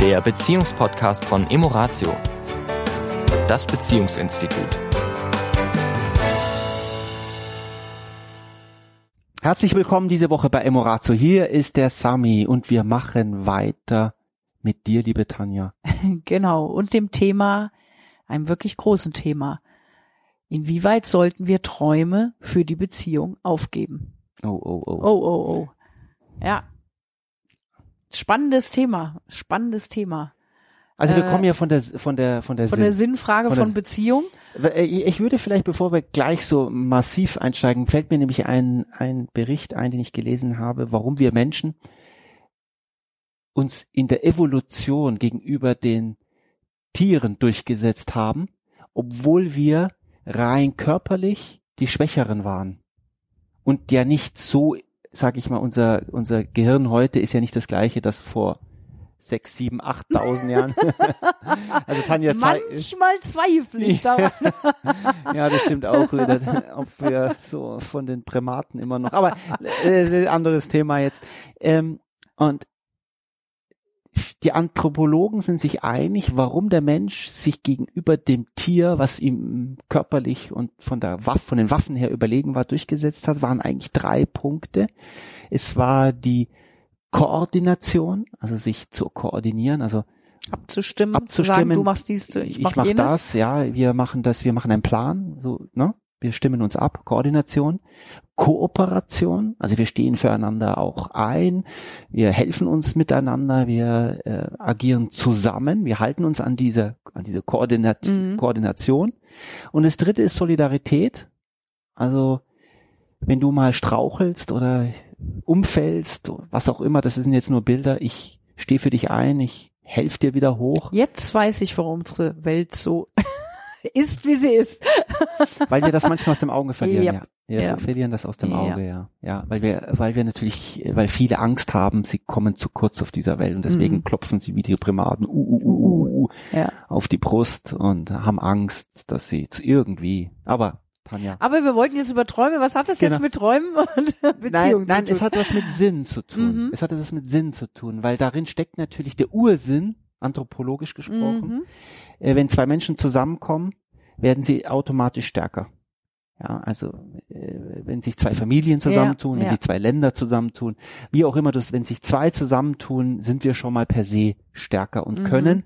der Beziehungspodcast von Emoratio, das Beziehungsinstitut. Herzlich willkommen diese Woche bei Emoratio. Hier ist der Sami und wir machen weiter mit dir, liebe Tanja. Genau, und dem Thema, einem wirklich großen Thema. Inwieweit sollten wir Träume für die Beziehung aufgeben? Oh, oh, oh. Oh, oh, oh. Ja. Spannendes Thema, spannendes Thema. Also wir Äh, kommen ja von der von der von der, Von Sinn. der Sinnfrage von von, der- Beziehung. Äh, Ich würde vielleicht, bevor wir gleich so massiv einsteigen, fällt mir nämlich ein, ein Bericht ein, den ich gelesen habe, warum wir Menschen uns in der Evolution gegenüber den Tieren durchgesetzt haben, obwohl wir rein körperlich die Schwächeren waren. Und ja nicht so, sag ich mal, unser, unser Gehirn heute ist ja nicht das gleiche, das vor sechs, sieben, achttausend Jahren. also Tanja Manchmal zweifle ich daran. ja, das stimmt auch wieder, ob wir so von den Primaten immer noch, aber äh, anderes Thema jetzt. Ähm, und die Anthropologen sind sich einig, warum der Mensch sich gegenüber dem Tier, was ihm körperlich und von der Waffe, von den Waffen her überlegen war, durchgesetzt hat, waren eigentlich drei Punkte. Es war die Koordination, also sich zu koordinieren, also Abzustimmen, Abzustimmen. zu sagen, du machst dies, ich, ich mach mach jenes. das, ja, wir machen das, wir machen einen Plan, so, ne? Wir stimmen uns ab, Koordination, Kooperation, also wir stehen füreinander auch ein, wir helfen uns miteinander, wir äh, agieren zusammen, wir halten uns an diese an diese Koordinat Mhm. Koordination. Und das dritte ist Solidarität. Also wenn du mal strauchelst oder umfällst, was auch immer, das sind jetzt nur Bilder, ich stehe für dich ein, ich helfe dir wieder hoch. Jetzt weiß ich, warum unsere Welt so ist, wie sie ist. Weil wir das manchmal aus dem Auge verlieren, Yep. ja. Wir Ja. verlieren das aus dem Ja. Auge, ja. Ja, weil wir, weil wir natürlich, weil viele Angst haben, sie kommen zu kurz auf dieser Welt und deswegen Mhm. klopfen sie wie die Primaten uh, uh, uh, uh, uh, Ja. auf die Brust und haben Angst, dass sie zu irgendwie, aber Tanja. Aber wir wollten jetzt über Träume. Was hat das Genau. jetzt mit Träumen und Beziehungen Nein, nein, zu es tun? hat was mit Sinn zu tun. Mhm. Es hat etwas mit Sinn zu tun, weil darin steckt natürlich der Ursinn, anthropologisch gesprochen. Mhm. äh, wenn zwei Menschen zusammenkommen, werden sie automatisch stärker. Ja, also äh, wenn sich zwei Familien zusammentun, Ja, wenn ja. sich zwei Länder zusammentun, wie auch immer das, wenn sich zwei zusammentun, sind wir schon mal per se stärker und Mhm. können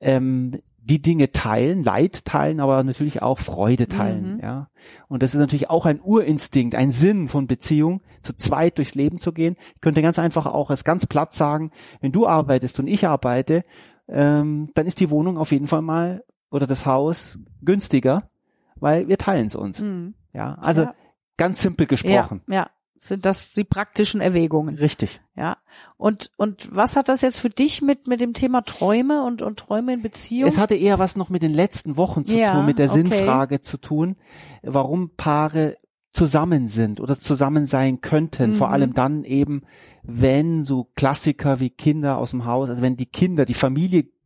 ähm, die Dinge teilen, Leid teilen, aber natürlich auch Freude teilen. Mhm. Ja, und das ist natürlich auch ein Urinstinkt, ein Sinn von Beziehung, zu zweit durchs Leben zu gehen. Ich könnte ganz einfach auch als ganz platt sagen, wenn du arbeitest und ich arbeite, ähm, dann ist die Wohnung auf jeden Fall mal oder das Haus günstiger, weil wir teilen es uns. Mhm. Ja, also Ja. ganz simpel gesprochen. Ja, ja, sind das die praktischen Erwägungen. Richtig. Ja. Und und was hat das jetzt für dich mit mit dem Thema Träume und und Träume in Beziehung? Es hatte eher was noch mit den letzten Wochen zu Ja, tun, mit der okay. Sinnfrage zu tun, warum Paare zusammen sind oder zusammen sein könnten. Vor Mhm. allem dann eben, wenn so Klassiker wie Kinder aus dem Haus, also wenn die Kinder, die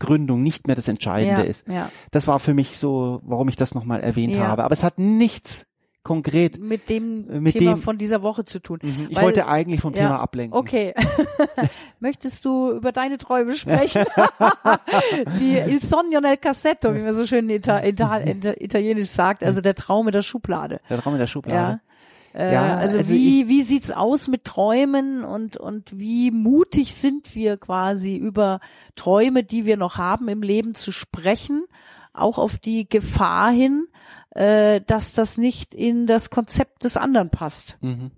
Familiengründung nicht mehr das Entscheidende ja, ist. ja. Das war für mich so, warum ich das nochmal erwähnt Ja. habe. Aber es hat nichts konkret. Mit dem Mit Thema dem- von dieser Woche zu tun. Ich Weil- wollte eigentlich vom ja, Thema ablenken. Okay. Möchtest du über deine Träume sprechen? Die Il sogno nel cassetto, wie man so schön in Ita Ita Ita Italienisch sagt, also der Traum in der Schublade. Der Raum in der Schublade. Ja. Äh, Ja, also, also wie, wie sieht's aus mit Träumen und, und wie mutig sind wir quasi über Träume, die wir noch haben im Leben zu sprechen, auch auf die Gefahr hin, äh, dass das nicht in das Konzept des anderen passt. Mhm.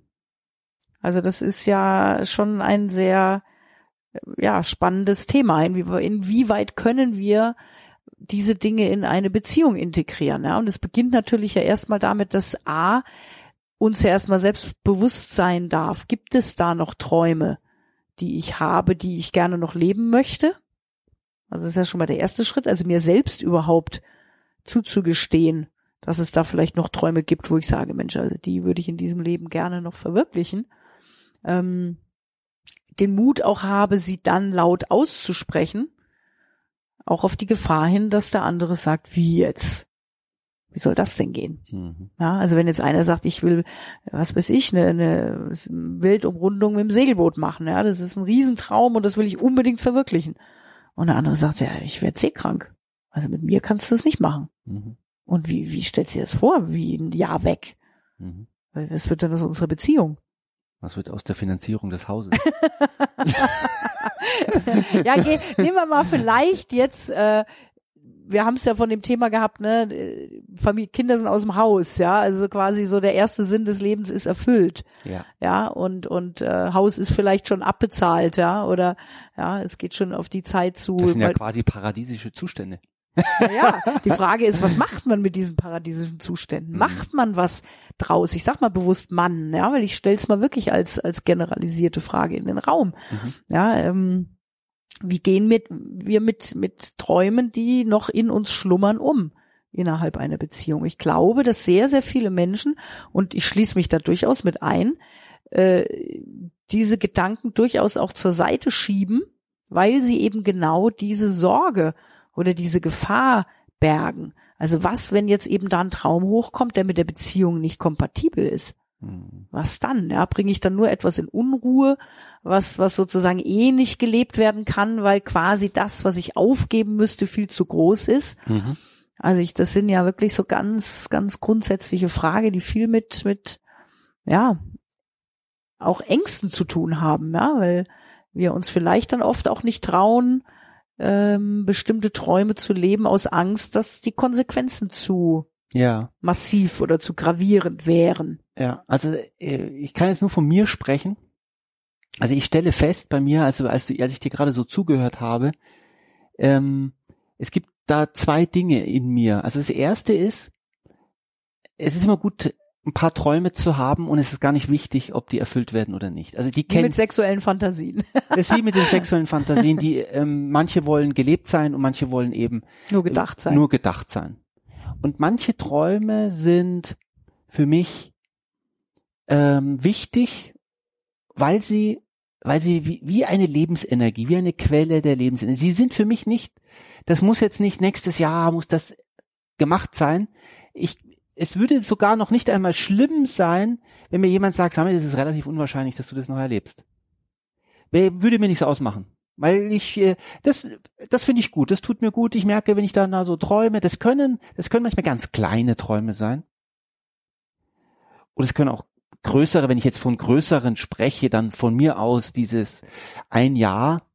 Also das ist ja schon ein sehr ja, spannendes Thema. Inwie- Inwieweit können wir diese Dinge in eine Beziehung integrieren? Ja? Und es beginnt natürlich ja erstmal damit, dass A, uns ja erstmal selbst bewusst sein darf. Gibt es da noch Träume, die ich habe, die ich gerne noch leben möchte? Also das ist ja schon mal der erste Schritt, also mir selbst überhaupt zuzugestehen, dass es da vielleicht noch Träume gibt, wo ich sage, Mensch, also die würde ich in diesem Leben gerne noch verwirklichen. Ähm, den Mut auch habe, sie dann laut auszusprechen, auch auf die Gefahr hin, dass der andere sagt, wie jetzt? Wie soll das denn gehen? Mhm. Ja, also wenn jetzt einer sagt, ich will, was weiß ich, eine, eine Wildumrundung mit dem Segelboot machen, ja, das ist ein Riesentraum und das will ich unbedingt verwirklichen. Und der andere sagt, ja, ich werde seekrank. Also mit mir kannst du es nicht machen. Mhm. Und wie, wie stellst du dir das vor? Wie ein Jahr weg? Mhm. Weil Was wird denn aus unserer Beziehung? Was wird aus der Finanzierung des Hauses? ja, geh, nehmen wir mal vielleicht jetzt, äh, wir haben es ja von dem Thema gehabt, ne, Familie, Kinder sind aus dem Haus, ja, also quasi so der erste Sinn des Lebens ist erfüllt, ja. ja, und und äh, Haus ist vielleicht schon abbezahlt, ja, oder ja, es geht schon auf die Zeit zu. Das sind ja quasi paradiesische Zustände. ja, die Frage ist, was macht man mit diesen paradiesischen Zuständen? Mhm. Macht man was draus? Ich sag mal bewusst Mann, ja, weil ich stell's mal wirklich als als generalisierte Frage in den Raum. Mhm. Ja, ähm, wie gehen mit, wir mit mit Träumen, die noch in uns schlummern, um innerhalb einer Beziehung? Ich glaube, dass sehr sehr viele Menschen und ich schließe mich da durchaus mit ein, äh, diese Gedanken durchaus auch zur Seite schieben, weil sie eben genau diese Sorge oder diese Gefahr bergen. Also was, wenn jetzt eben da ein Traum hochkommt, der mit der Beziehung nicht kompatibel ist? Was dann? Ja, bringe ich dann nur etwas in Unruhe, was, was sozusagen eh nicht gelebt werden kann, weil quasi das, was ich aufgeben müsste, viel zu groß ist. Mhm. Also ich, das sind ja wirklich so ganz, ganz grundsätzliche Frage, die viel mit, mit, ja, auch Ängsten zu tun haben, ja, weil wir uns vielleicht dann oft auch nicht trauen, ähm, bestimmte Träume zu leben aus Angst, dass die Konsequenzen zu Ja. massiv oder zu gravierend wären. Ja, also äh, ich kann jetzt nur von mir sprechen. Also ich stelle fest bei mir, also als, du, als ich dir gerade so zugehört habe, ähm, es gibt da zwei Dinge in mir. Also das erste ist, es ist immer gut, ein paar Träume zu haben und es ist gar nicht wichtig, ob die erfüllt werden oder nicht. Also die Wie kennen mit sexuellen Fantasien. das ist wie mit den sexuellen Fantasien, die ähm, manche wollen gelebt sein und manche wollen eben Nur gedacht sein. nur gedacht sein. Und manche Träume sind für mich ähm, wichtig, weil sie, weil sie wie, wie eine Lebensenergie, wie eine Quelle der Lebensenergie. Sie sind für mich nicht, das muss jetzt nicht nächstes Jahr muss das gemacht sein. Ich, es würde sogar noch nicht einmal schlimm sein, wenn mir jemand sagt, Samuel, es ist relativ unwahrscheinlich, dass du das noch erlebst. Würde mir nichts ausmachen. Weil ich, äh, das, das finde ich gut, das tut mir gut. Ich merke, wenn ich dann da so träume, das können, das können manchmal ganz kleine Träume sein. Und es können auch größere, wenn ich jetzt von größeren spreche, dann von mir aus dieses ein Jahr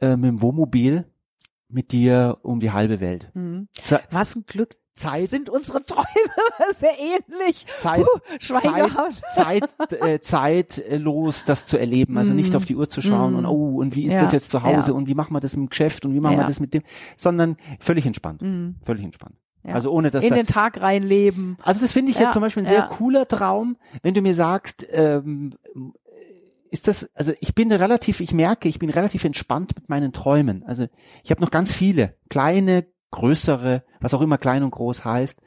äh, mit dem Wohnmobil mit dir um die halbe Welt. Mhm. Was ein Glück. Zeit, Sind unsere Träume sehr ähnlich. Zeit, Puh, Zeit. Zeit, äh, zeitlos das zu erleben, also nicht Mm. auf die Uhr zu schauen Mm. und oh und wie ist Ja, das jetzt zu Hause ja. und wie machen wir das mit dem Geschäft und wie machen wir Ja. das mit dem, sondern völlig entspannt, Mhm. völlig entspannt. Also ohne dass In da, den Tag reinleben. also das finde ich Ja, jetzt zum Beispiel ein sehr cooler Traum, wenn du mir sagst, ähm, ist das, also ich bin relativ, ich merke, ich bin relativ entspannt mit meinen Träumen. Also ich habe noch ganz viele, kleine, größere, was auch immer klein und groß heißt.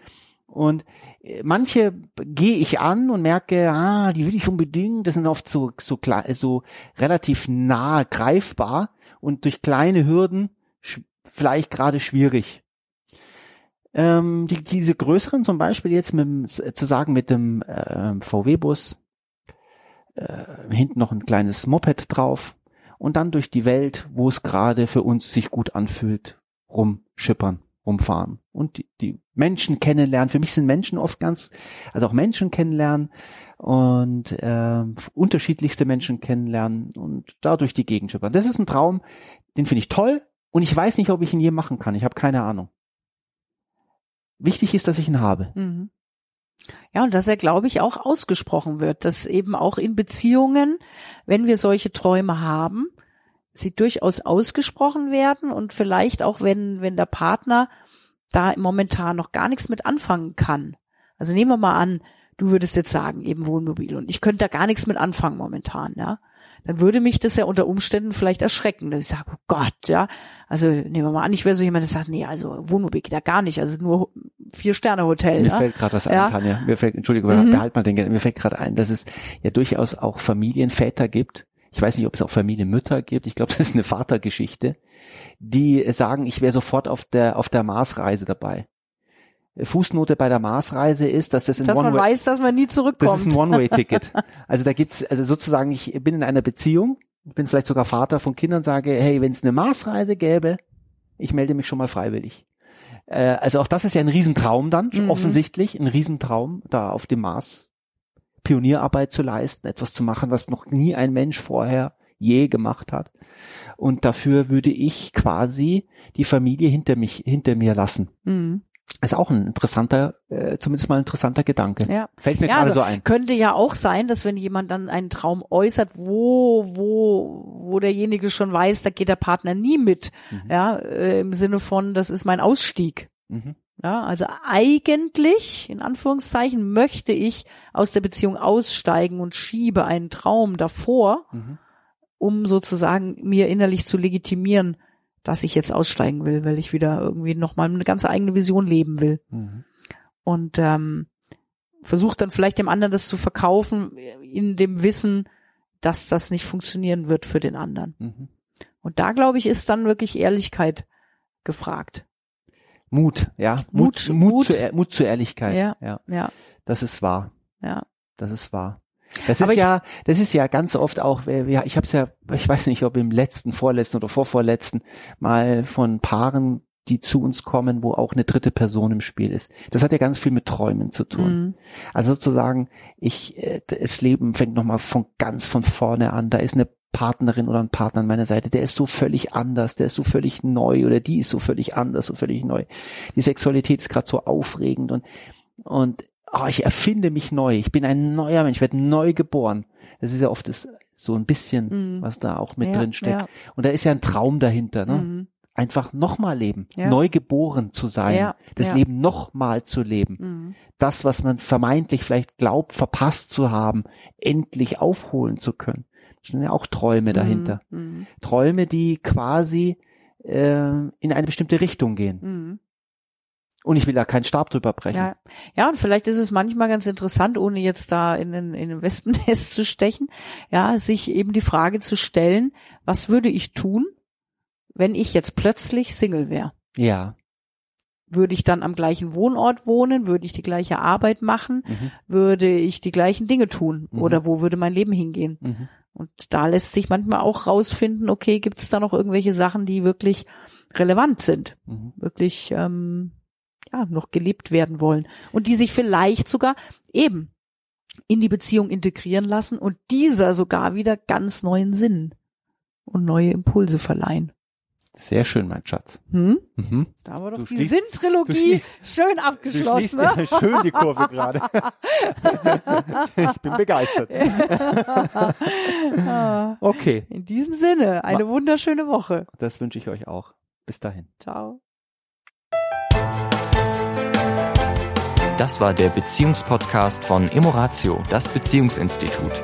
Und äh, manche gehe ich an und merke, ah, die will ich unbedingt. Das sind oft so so so relativ nah greifbar und durch kleine Hürden vielleicht gerade schwierig. Ähm, die, diese größeren zum Beispiel jetzt mit dem, zu sagen mit dem ähm, VW-Bus, äh, hinten noch ein kleines Moped drauf und dann durch die Welt, wo es gerade für uns sich gut anfühlt, rumschippern, rumfahren und die, die Menschen kennenlernen. Für mich sind Menschen oft ganz, also auch Menschen kennenlernen und ähm, unterschiedlichste Menschen kennenlernen und dadurch die Gegend schippern. Das ist ein Traum, den finde ich toll und ich weiß nicht, ob ich ihn je machen kann. Ich habe keine Ahnung. Wichtig ist, dass ich ihn habe. Mhm. Ja, und dass er, glaube ich, auch ausgesprochen wird, dass eben auch in Beziehungen, wenn wir solche Träume haben, sie durchaus ausgesprochen werden und vielleicht auch, wenn, wenn der Partner da momentan noch gar nichts mit anfangen kann. Also nehmen wir mal an, du würdest jetzt sagen, eben Wohnmobil und ich könnte da gar nichts mit anfangen momentan, ja. Dann würde mich das ja unter Umständen vielleicht erschrecken, dass ich sage, oh Gott, ja. Also nehmen wir mal an, ich wäre so jemand, der sagt, nee, also Wohnmobil geht da gar nicht, also nur Vier-Sterne-Hotel. Mir ja? fällt gerade was Ja. ein, Tanja. Mir fällt, Entschuldigung, Mhm. behalt mal den, mir fällt gerade ein, dass es ja durchaus auch Familienväter gibt. Ich weiß nicht, ob es auch Familienmütter gibt. Ich glaube, das ist eine Vatergeschichte, die sagen, ich wäre sofort auf der auf der Marsreise dabei. Fußnote bei der Marsreise ist, dass das ein dass man One-Way weiß, dass man nie zurückkommt. das ist ein One-Way-Ticket. Also da gibt's, also sozusagen, ich bin in einer Beziehung bin vielleicht sogar Vater von Kindern, sage, hey, wenn es eine Marsreise gäbe, ich melde mich schon mal freiwillig. Äh, also auch das ist ja ein Riesentraum dann, Mhm. offensichtlich, ein Riesentraum, da auf dem Mars Pionierarbeit zu leisten, etwas zu machen, was noch nie ein Mensch vorher je gemacht hat. Und dafür würde ich quasi die Familie hinter mich, hinter mir lassen. Mhm. Ist auch ein interessanter, äh, zumindest mal ein interessanter Gedanke. Ja. Fällt mir Ja, gerade also so ein. Könnte ja auch sein, dass wenn jemand dann einen Traum äußert, wo, wo, wo derjenige schon weiß, da geht der Partner nie mit. Mhm. Ja, äh, im Sinne von, das ist mein Ausstieg. Mhm. Ja, also eigentlich, in Anführungszeichen, möchte ich aus der Beziehung aussteigen und schiebe einen Traum davor, Mhm. um sozusagen mir innerlich zu legitimieren, dass ich jetzt aussteigen will, weil ich wieder irgendwie nochmal eine ganz eigene Vision leben will. Mhm. Und ähm, versucht dann vielleicht dem anderen das zu verkaufen, in dem Wissen, dass das nicht funktionieren wird für den anderen. Mhm. Und da, glaube ich, ist dann wirklich Ehrlichkeit gefragt. Mut, ja. Mut, Mut- Mut, Mut. Zu, Ehr- Mut zur Ehrlichkeit. Ja. ja. Ja, Das ist wahr. ja. Das ist wahr. Das Aber ist ja, das ist ja ganz oft auch, ja, ich habe es ja, ich weiß nicht, ob im letzten, vorletzten oder vorvorletzten mal von Paaren, die zu uns kommen, wo auch eine dritte Person im Spiel ist. Das hat ja ganz viel mit Träumen zu tun. Mhm. Also sozusagen, ich, äh, das Leben fängt nochmal von ganz von vorne an. Da ist eine Partnerin oder ein Partner an meiner Seite, der ist so völlig anders, der ist so völlig neu oder die ist so völlig anders, so völlig neu. Die Sexualität ist gerade so aufregend und und oh, ich erfinde mich neu. Ich bin ein neuer Mensch, ich werde neu geboren. Das ist ja oft das, so ein bisschen, Mhm. was da auch mit Ja, drin steckt. ja. Und da ist ja ein Traum dahinter, ne? Mhm. Einfach nochmal leben, Ja. neu geboren zu sein, das. Leben nochmal zu leben Mhm. das, was man vermeintlich vielleicht glaubt, verpasst zu haben, endlich aufholen zu können. Sind ja auch Träume dahinter. Mhm. Träume, die quasi äh, in eine bestimmte Richtung gehen. Mhm. Und ich will da keinen Stab drüber brechen. Ja. ja, und vielleicht ist es manchmal ganz interessant, ohne jetzt da in ein, in ein Wespennest zu stechen, ja, sich eben die Frage zu stellen, was würde ich tun, wenn ich jetzt plötzlich Single wäre? Ja. Würde ich dann am gleichen Wohnort wohnen? Würde ich die gleiche Arbeit machen? Mhm. Würde ich die gleichen Dinge tun? Mhm. Oder wo würde mein Leben hingehen? Mhm. Und da lässt sich manchmal auch rausfinden, okay, gibt es da noch irgendwelche Sachen, die wirklich relevant sind? Mhm. wirklich ähm, ja noch gelebt werden wollen und die sich vielleicht sogar eben in die Beziehung integrieren lassen und dieser sogar wieder ganz neuen Sinn und neue Impulse verleihen. Sehr schön, mein Schatz. Hm? Mhm. Da haben wir doch Du die Sinn-Trilogie du schön Du abgeschlossen. schließt Ne? ja schön die Kurve gerade. ich bin begeistert. Ah, Okay, In diesem Sinne, eine wunderschöne Woche. das wünsche ich euch auch. Bis dahin. Ciao. Das war der Beziehungspodcast von Emoratio, das Beziehungsinstitut.